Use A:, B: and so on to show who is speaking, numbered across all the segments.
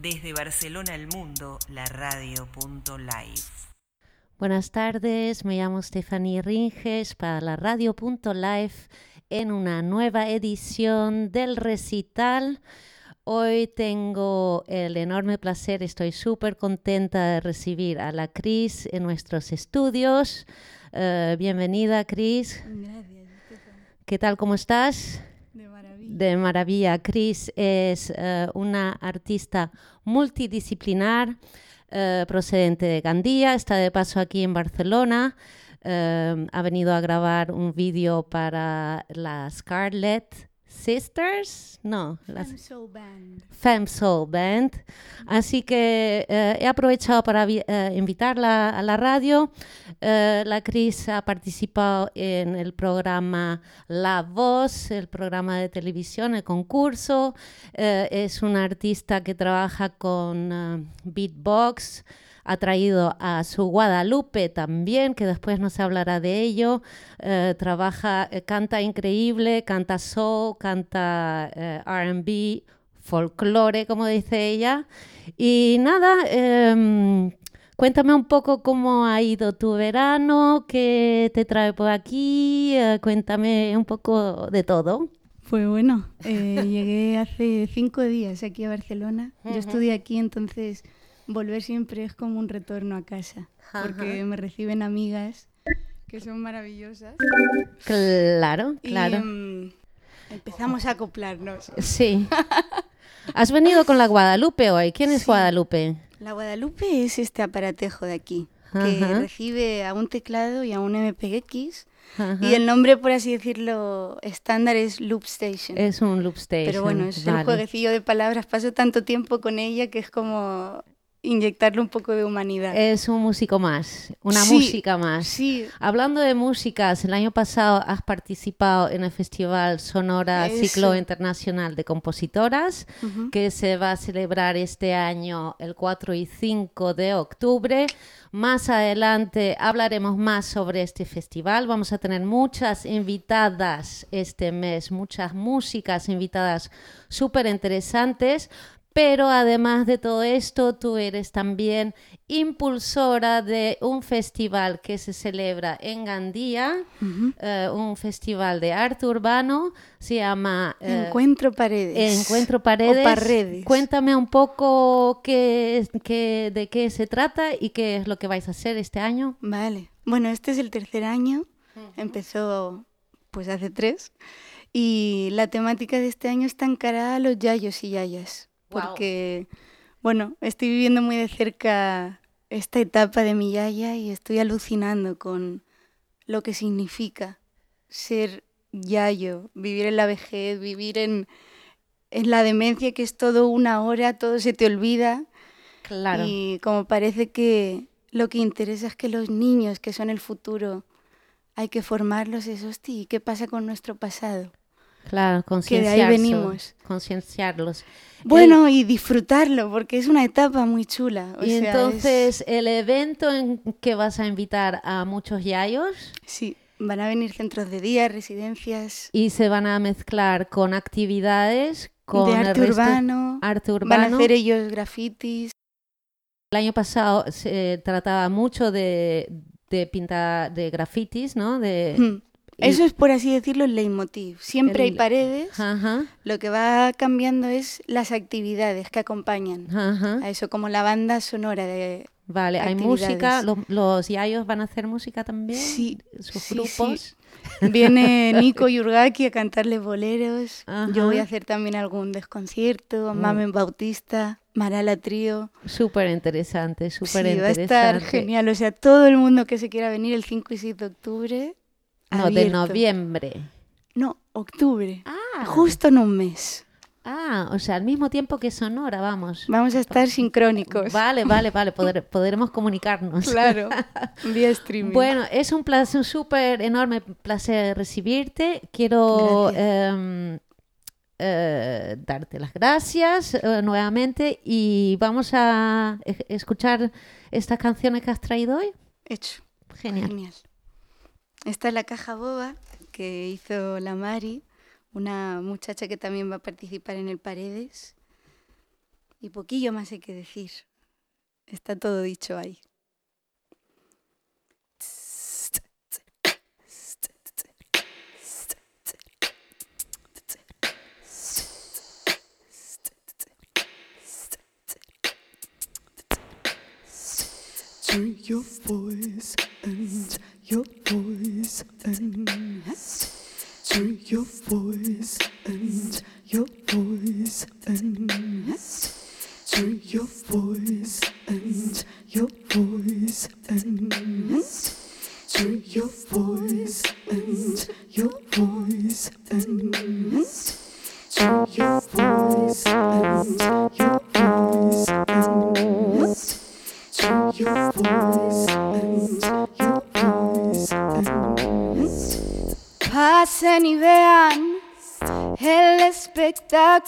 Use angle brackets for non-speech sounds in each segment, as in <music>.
A: Desde Barcelona al mundo, la radio.live.
B: Buenas tardes, me llamo Stephanie Ringes para la radio.live en una nueva edición del recital. Hoy tengo el enorme placer, estoy súper contenta de recibir a la Cris en nuestros estudios. Eh, bienvenida, Cris.
C: Gracias.
B: ¿Qué tal? ¿Cómo estás?
C: De maravilla.
B: Cris es eh, una artista multidisciplinar eh, procedente de Gandía, está de paso aquí en Barcelona. eh, ha venido a grabar un vídeo para la Scarlet Sisters, no, las
C: Femme Soul Band.
B: Femme Soul Band. Así que eh, he aprovechado para eh, invitarla a la radio. Eh, la Cris ha participado en el programa La Voz, el programa de televisión, el concurso. Es una artista que trabaja con beatbox. Ha traído a su Guadalupe también, que después nos hablará de ello. Eh, trabaja, eh, canta increíble, canta soul, canta eh, RB, folclore, como dice ella. Y nada, em, cuéntame un poco cómo ha ido tu verano, qué te trae por aquí, cuéntame un poco de todo.
C: Fue bueno. eh, <laughs> llegué hace cinco días aquí a Barcelona. Yo estudié aquí, entonces volver siempre es como un retorno a casa. Porque me reciben amigas que son maravillosas.
B: Claro,
C: Y
B: claro.
C: mm, empezamos a acoplarnos.
B: Sí. Has venido con la Guadalupe hoy. ¿Quién es
C: Sí.
B: Guadalupe?
C: La Guadalupe es este aparatejo de aquí, que recibe a un teclado y a un MPX.
B: Ajá.
C: Y el nombre, por así decirlo, estándar es Loop Station.
B: Es un loop station.
C: Pero bueno, es
B: vale.
C: el jueguecillo de palabras. Paso tanto tiempo con ella que es como inyectarle un poco de humanidad.
B: Es un músico más, una
C: Sí,
B: música más.
C: Sí,
B: Hablando de músicas, el año pasado has participado en el Festival Sonora
C: Eso.
B: Ciclo Internacional de Compositoras,
C: ujú.
B: que se va a celebrar este año el 4 y 5 de octubre. Más adelante hablaremos más sobre este festival. Vamos a tener muchas invitadas este mes, muchas músicas invitadas súper interesantes. Pero además de todo esto, tú eres también impulsora de un festival que se celebra en Gandía, eh, un festival de arte urbano, se llama eh,
C: Encuentro Paredes.
B: Encuentro Paredes.
C: O Parredes.
B: Cuéntame un poco qué, qué- de qué se trata y qué es lo que vais a hacer este año.
C: Vale. Bueno, este es el tercer año. Empezó pues hace tres. Y la temática de este año está encarada a los yayos y yayas. Porque, bueno, estoy viviendo muy de cerca esta etapa de mi yaya y estoy alucinando con lo que significa ser yayo, vivir en la vejez, vivir en, en la demencia, que es todo una hora, todo se te olvida.
B: Claro.
C: Y como parece que lo que interesa es que los niños, que son el futuro, hay que formarlos, es hostia, ¿y qué pasa con nuestro pasado?
B: Claro,
C: que de ahí venimos.
B: Concienciarlos.
C: Bueno, y disfrutarlo, porque es una etapa muy chula. o
B: y
C: sea, es-
B: entonces, el evento en que vas a invitar a muchos yayos
C: Sí, van a venir centros de día, residencias
B: y se van a mezclar con actividades, con
C: de arte urbano,
B: arte
C: van a
B: urbano.
C: hacer ellos grafitis.
B: El año pasado se trataba mucho de, de pintar de grafitis, ¿no? De,
C: Mm. Eso es, por así decirlo, el leitmotiv. Siempre hay paredes,
B: Ajá,
C: lo que va cambiando es las actividades que acompañan
B: ajá.
C: a eso, como la banda sonora de...
B: Vale, hay música, los, los yayos van a hacer música también,
C: Sí,
B: sus
C: sí,
B: grupos.
C: Viene <laughs> Nico Yurgaki a cantarles boleros.
B: Ajá.
C: Yo voy a hacer también algún desconcierto.
B: Mm.
C: Mamen Bautista, Marala Trío.
B: Súper interesante,
C: Sí,
B: súper
C: va a estar genial. O sea, todo el mundo que se quiera venir el 5 y 6 de octubre.
B: No, de noviembre.
C: No, octubre.
B: Ah,
C: Justo en un mes.
B: ah, o sea, al mismo tiempo que Sonora, vamos.
C: Vamos a estar sincrónicos.
B: Vale, vale, vale, <laughs> poder- podremos comunicarnos.
C: Claro, <laughs> vía streaming.
B: Bueno, es un placer, un súper enorme placer recibirte. Quiero em, eh, darte las gracias eh, nuevamente y vamos a e- escuchar estas canciones que has traído hoy.
C: Hecho.
B: Genial.
C: Genial. Esta es la caja boba que hizo la Mari, una muchacha que también va a participar en el Paredes. Y poquillo más hay que decir. Está todo dicho ahí.
D: Your voice and your voice and turn your voice and your voice and turn your voice and your voice and turn your voice and your voice and turn your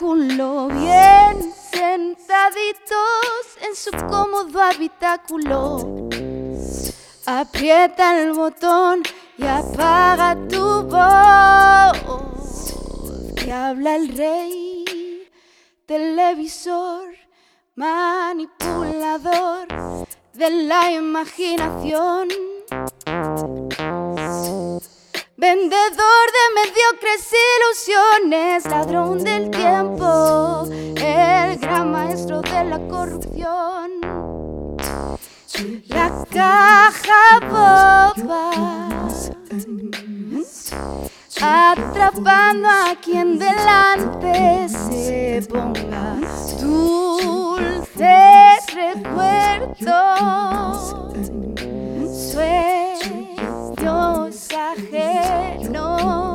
C: bien sentaditos en su cómodo habitáculo. Aprieta el botón y apaga tu voz. Que habla el rey, televisor, manipulador de la imaginación. Vendedor de mediocres ilusiones, ladrón del tiempo, el gran maestro de la corrupción. La caja boba, atrapando a quien delante se ponga dulces recuerdos, sueños ajenos, vida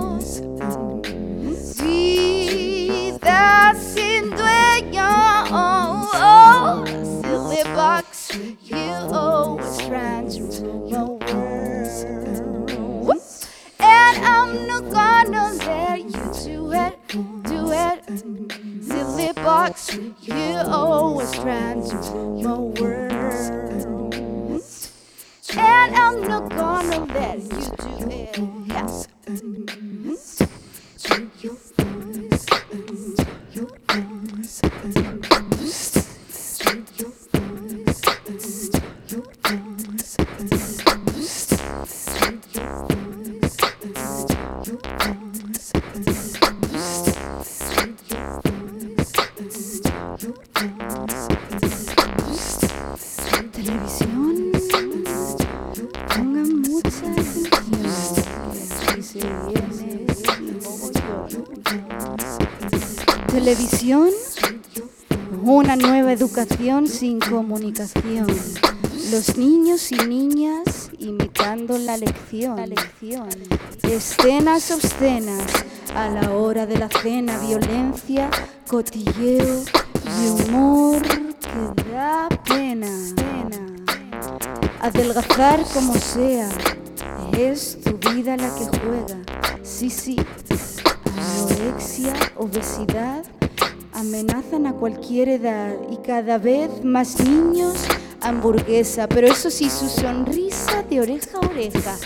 C: sin comunicación. Los niños y niñas imitando la lección. La lección. Escenas obscenas a la hora de la cena, violencia, cotilleo y humor que da pena. Adelgazar como sea, es tu vida la que juega. Sí, sí, anorexia, obesidad amenazan a cualquier edad y cada vez más niños hamburguesa, pero eso sí, su sonrisa de oreja a oreja.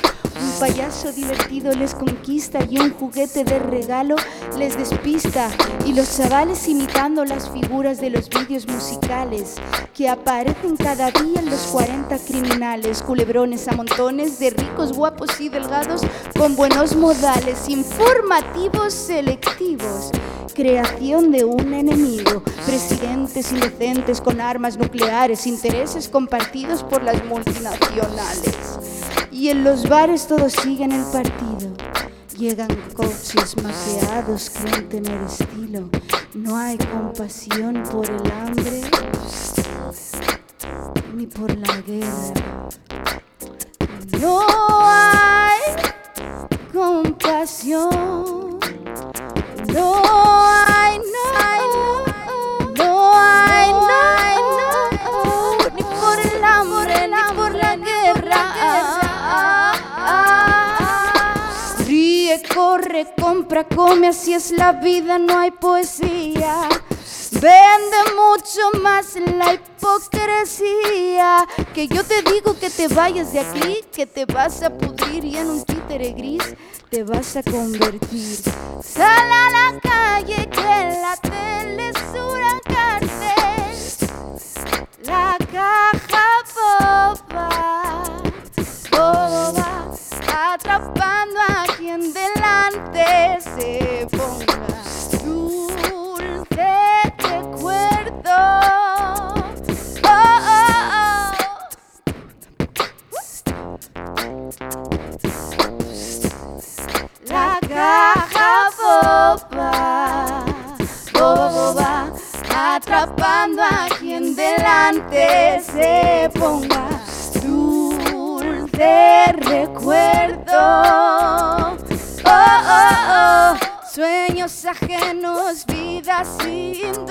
C: Un payaso divertido les conquista y un juguete de regalo les despista. Y los chavales imitando las figuras de los vídeos musicales que aparecen cada día en los 40 criminales, culebrones a montones de ricos, guapos y delgados con buenos modales, informativos, selectivos. Creación de un enemigo, presidentes indecentes con armas nucleares, intereses compartidos por las multinacionales. Y en los bares todos siguen el partido. Llegan coches maqueados, creen tener estilo. No hay compasión por el hambre ni por la guerra. No hay compasión. No compra, come, así es la vida, no hay poesía. Vende mucho más la hipocresía. Que yo te digo que te vayas de aquí, que te vas a pudrir y en un títere gris te vas a convertir. Sal a la calle que la tele es una cárcel. La caja boba, boba, atrapando a esse bom Sueños ajenos, vida sin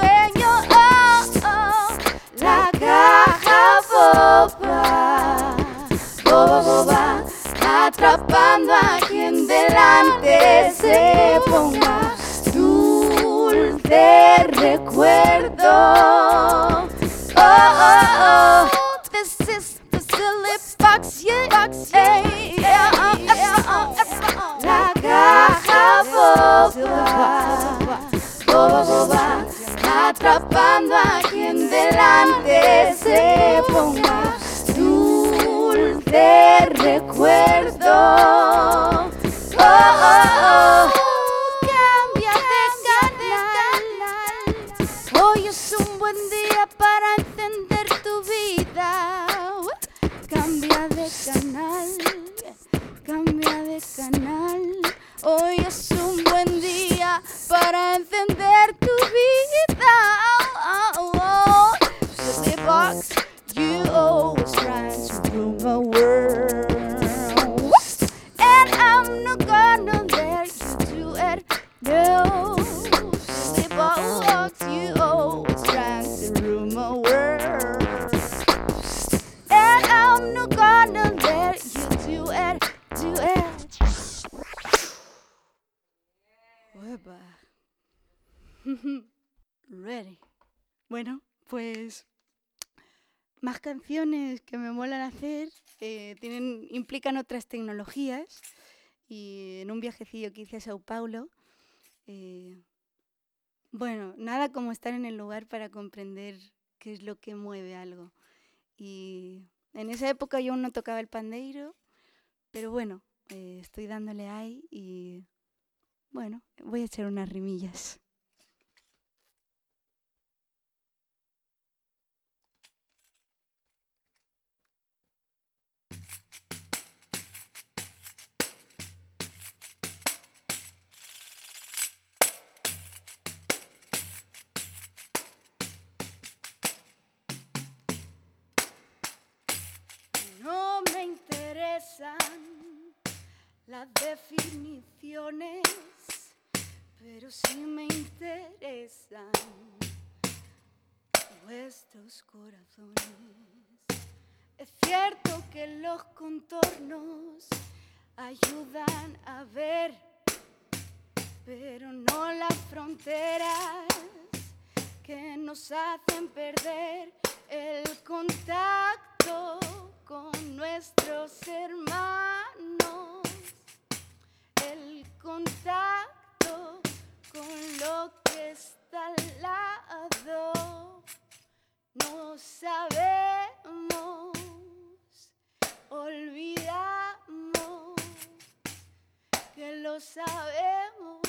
C: my. And I'm not gonna let you do it, do it. Ready. Bueno, pues más canciones que me molan hacer eh, tienen, implican otras tecnologías y en un viajecillo que hice a Sao Paulo, eh, bueno, nada como estar en el lugar para comprender qué es lo que mueve algo. Y en esa época yo no tocaba el pandeiro, pero bueno, eh, estoy dándole ahí y bueno, voy a echar unas rimillas. Las definiciones, pero sí me interesan vuestros corazones. Es cierto que los contornos ayudan a ver, pero no las fronteras que nos hacen perder el contacto con nuestros hermanos, el contacto con lo que está al lado. No sabemos, olvidamos que lo sabemos,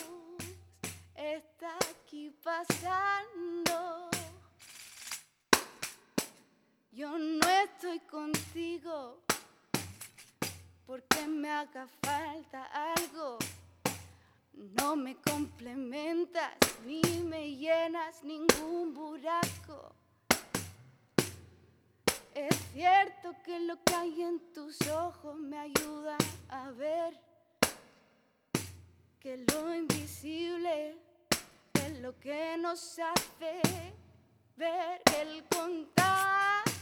C: está aquí pasando. Yo no estoy contigo porque me haga falta algo. No me complementas ni me llenas ningún buraco. Es cierto que lo que hay en tus ojos me ayuda a ver que lo invisible es lo que nos hace ver el contacto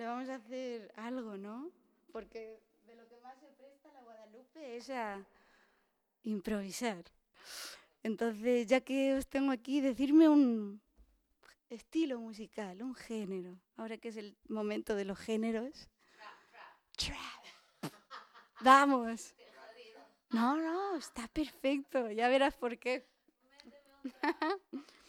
C: le vamos a hacer algo, ¿no? Porque de lo que más se presta la Guadalupe es a improvisar. Entonces, ya que os tengo aquí, decirme un estilo musical, un género. Ahora que es el momento de los géneros. Trap. Vamos. No, no, está perfecto. Ya verás por qué. <laughs>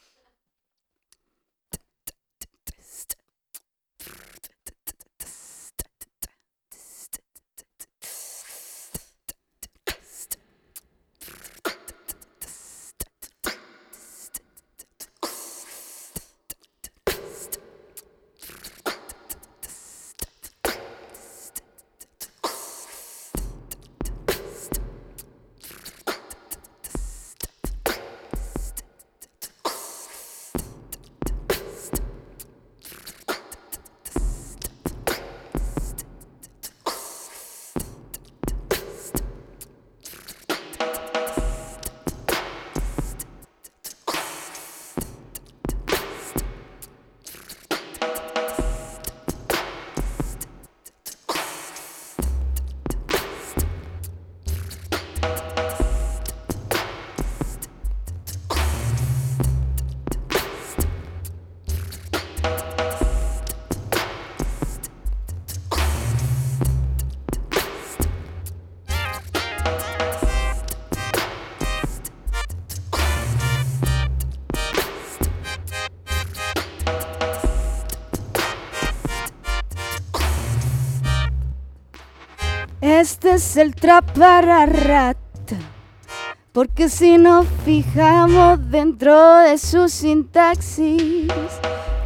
C: Este es el trap para rat. Porque si nos fijamos dentro de su sintaxis,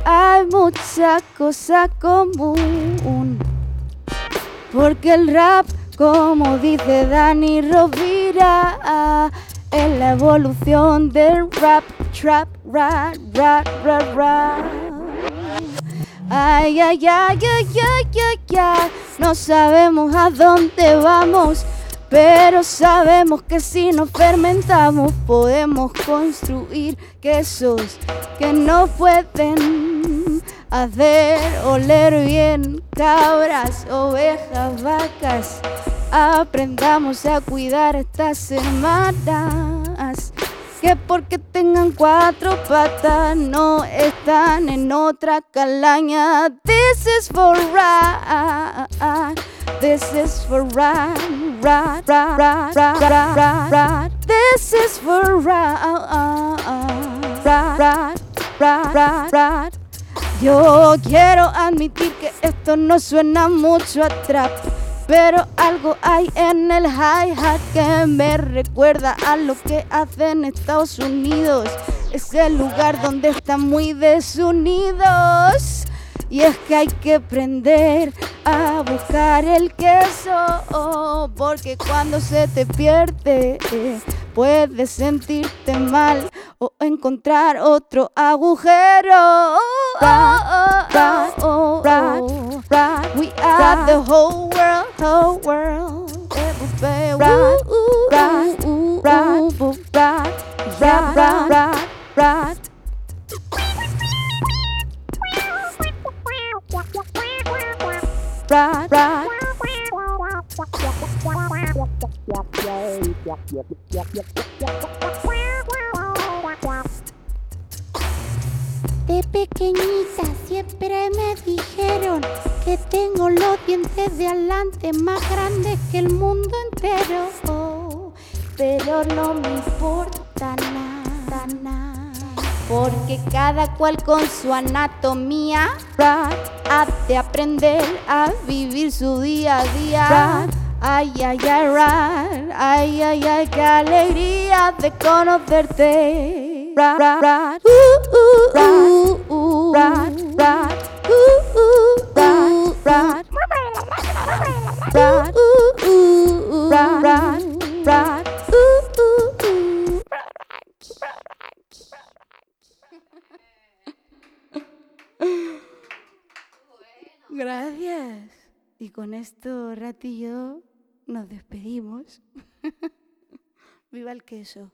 C: hay mucha cosa común. Porque el rap, como dice Dani Rovira, es la evolución del rap, trap, rap, rap, rap, rap. Ay, ay, ay, ay, ay, ay, ay, no sabemos a dónde vamos, pero sabemos que si nos fermentamos podemos construir quesos que no pueden hacer oler bien cabras, ovejas, vacas. Aprendamos a cuidar estas hermanas que porque tengan cuatro patas no están en otra calaña. This is for right. This is for right. This is for right, right, right, right. Yo quiero admitir que esto no suena mucho a trap. Pero algo hay en el hi-hat que me recuerda a lo que hacen Estados Unidos. Es el lugar donde están muy desunidos. Y es que hay que aprender a buscar el queso, porque cuando se te pierde eh, puedes sentirte mal o encontrar otro agujero. We are the whole world, whole world. Right, right, right,
E: De pequeñita siempre me dijeron que tengo los dientes de adelante más grandes que el mundo entero. Pero no me importa nada, nada. Porque cada cual con su anatomía ha de aprender a vivir su día a día. Ay, ay, ay, right, ay, ay, ay, qué alegría de conocerte. Right, right, uh, uh, uh, uh, uh,
C: con esto, Rat y yo nos despedimos. <laughs> Viva el queso.